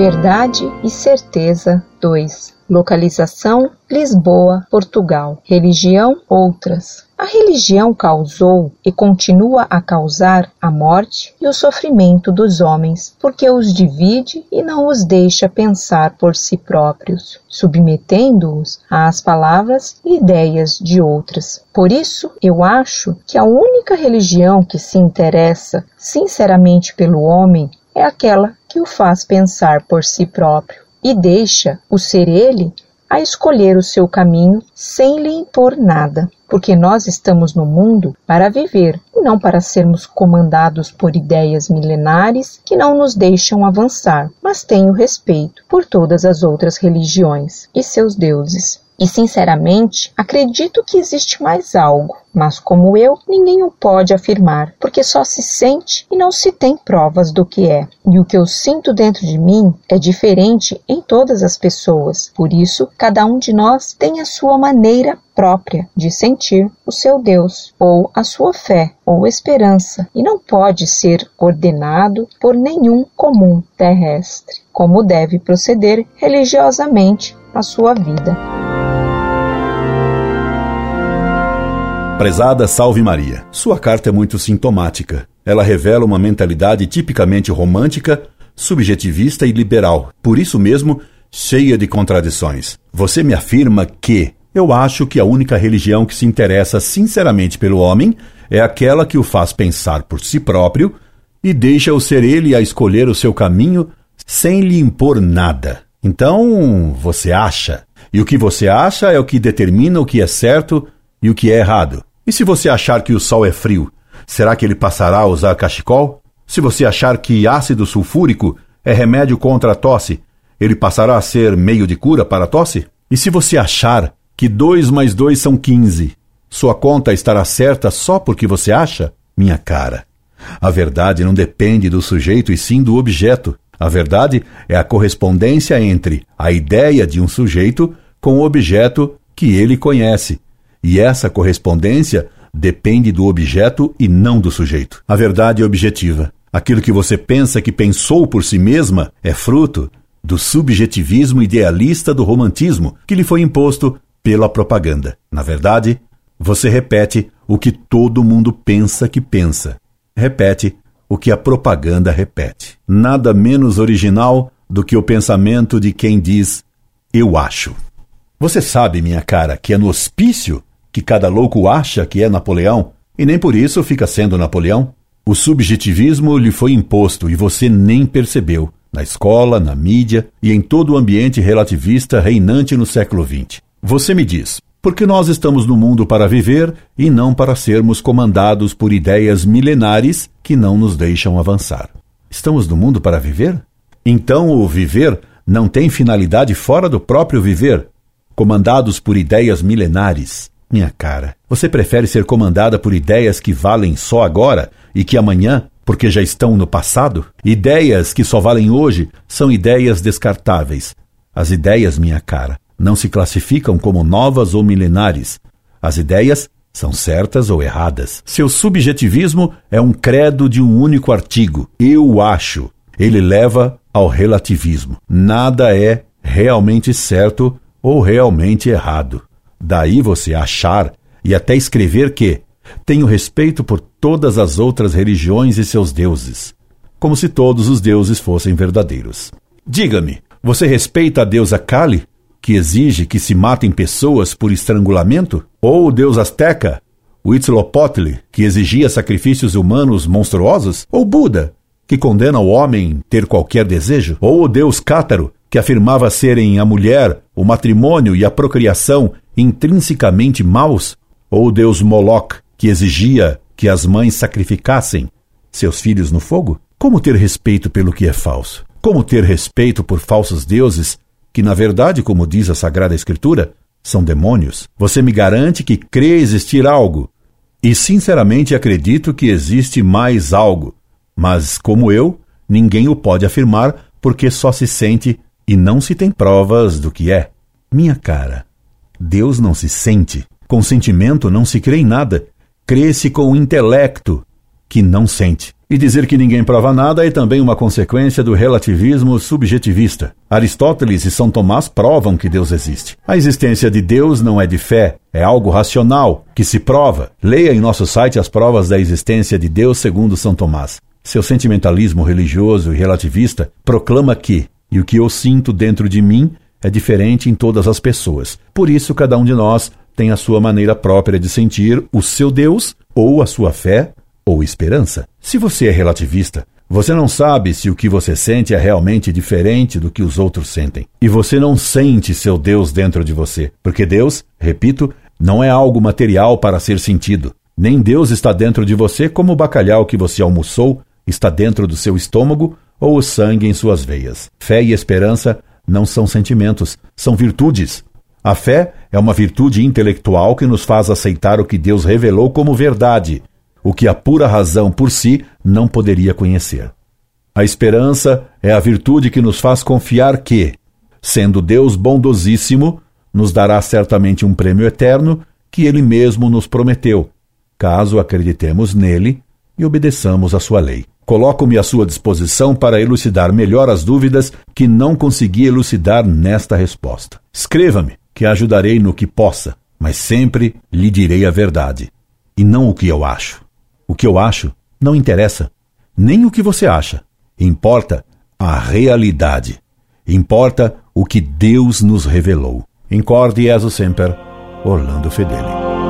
Verdade e certeza 2. Localização: Lisboa, Portugal. Religião: outras. A religião causou e continua a causar a morte e o sofrimento dos homens, porque os divide e não os deixa pensar por si próprios, submetendo-os às palavras e ideias de outras. Por isso, eu acho que a única religião que se interessa sinceramente pelo homem é aquela que o faz pensar por si próprio e deixa o ser ele a escolher o seu caminho sem lhe impor nada, porque nós estamos no mundo para viver e não para sermos comandados por ideias milenares que não nos deixam avançar, mas tenho respeito por todas as outras religiões e seus deuses. E sinceramente, acredito que existe mais algo, mas como eu, ninguém o pode afirmar, porque só se sente e não se tem provas do que é. E o que eu sinto dentro de mim é diferente em todas as pessoas. Por isso, cada um de nós tem a sua maneira própria de sentir o seu Deus, ou a sua fé, ou esperança, e não pode ser ordenado por nenhum comum terrestre, como deve proceder religiosamente a sua vida. Prezada Salve Maria, sua carta é muito sintomática. Ela revela uma mentalidade tipicamente romântica, subjetivista e liberal, por isso mesmo cheia de contradições. Você me afirma que eu acho que a única religião que se interessa sinceramente pelo homem é aquela que o faz pensar por si próprio e deixa-o ser ele a escolher o seu caminho sem lhe impor nada. Então, você acha. E o que você acha é o que determina o que é certo e o que é errado. E se você achar que o sol é frio, será que ele passará a usar cachecol? Se você achar que ácido sulfúrico é remédio contra a tosse, ele passará a ser meio de cura para a tosse? E se você achar que 2 mais 2 são 15, sua conta estará certa só porque você acha? Minha cara. A verdade não depende do sujeito e sim do objeto. A verdade é a correspondência entre a ideia de um sujeito com o objeto que ele conhece e essa correspondência depende do objeto e não do sujeito. A verdade é objetiva. Aquilo que você pensa que pensou por si mesma é fruto do subjetivismo idealista do romantismo que lhe foi imposto pela propaganda. Na verdade, você repete o que todo mundo pensa que pensa. Repete o que a propaganda repete. Nada menos original do que o pensamento de quem diz eu acho. Você sabe, minha cara, que é no hospício que cada louco acha que é Napoleão e nem por isso fica sendo Napoleão? O subjetivismo lhe foi imposto e você nem percebeu, na escola, na mídia e em todo o ambiente relativista reinante no século XX. Você me diz, porque nós estamos no mundo para viver e não para sermos comandados por ideias milenares que não nos deixam avançar. Estamos no mundo para viver? Então o viver não tem finalidade fora do próprio viver, comandados por ideias milenares. Minha cara, você prefere ser comandada por ideias que valem só agora e que amanhã, porque já estão no passado? Ideias que só valem hoje são ideias descartáveis. As ideias, minha cara, não se classificam como novas ou milenares. As ideias são certas ou erradas. Seu subjetivismo é um credo de um único artigo. Eu acho. Ele leva ao relativismo. Nada é realmente certo ou realmente errado. Daí você achar e até escrever que tenho respeito por todas as outras religiões e seus deuses, como se todos os deuses fossem verdadeiros. Diga-me, você respeita a deusa Kali, que exige que se matem pessoas por estrangulamento? Ou o deus azteca, Huitzilopochtli, que exigia sacrifícios humanos monstruosos? Ou Buda, que condena o homem ter qualquer desejo? Ou o deus Cátaro, que afirmava serem a mulher, o matrimônio e a procriação intrinsecamente maus? Ou o deus Moloch, que exigia que as mães sacrificassem seus filhos no fogo? Como ter respeito pelo que é falso? Como ter respeito por falsos deuses que, na verdade, como diz a Sagrada Escritura, são demônios? Você me garante que crê existir algo. E sinceramente acredito que existe mais algo. Mas, como eu, ninguém o pode afirmar porque só se sente e não se tem provas do que é. Minha cara, Deus não se sente. Com sentimento não se crê em nada. Crê-se com o intelecto, que não sente. E dizer que ninguém prova nada é também uma consequência do relativismo subjetivista. Aristóteles e São Tomás provam que Deus existe. A existência de Deus não é de fé, é algo racional, que se prova. Leia em nosso site as provas da existência de Deus segundo São Tomás. Seu sentimentalismo religioso e relativista proclama que, e o que eu sinto dentro de mim é diferente em todas as pessoas. Por isso, cada um de nós tem a sua maneira própria de sentir o seu Deus ou a sua fé ou esperança. Se você é relativista, você não sabe se o que você sente é realmente diferente do que os outros sentem. E você não sente seu Deus dentro de você, porque Deus, repito, não é algo material para ser sentido. Nem Deus está dentro de você como o bacalhau que você almoçou está dentro do seu estômago ou o sangue em suas veias. Fé e esperança não são sentimentos, são virtudes. A fé é uma virtude intelectual que nos faz aceitar o que Deus revelou como verdade o que a pura razão por si não poderia conhecer. A esperança é a virtude que nos faz confiar que, sendo Deus bondosíssimo, nos dará certamente um prêmio eterno que Ele mesmo nos prometeu, caso acreditemos nele e obedeçamos a sua lei. Coloco-me à sua disposição para elucidar melhor as dúvidas que não consegui elucidar nesta resposta. Escreva-me, que ajudarei no que possa, mas sempre lhe direi a verdade, e não o que eu acho. O que eu acho não interessa, nem o que você acha. Importa a realidade. Importa o que Deus nos revelou. Incorde Jesus Semper, Orlando Fedeli.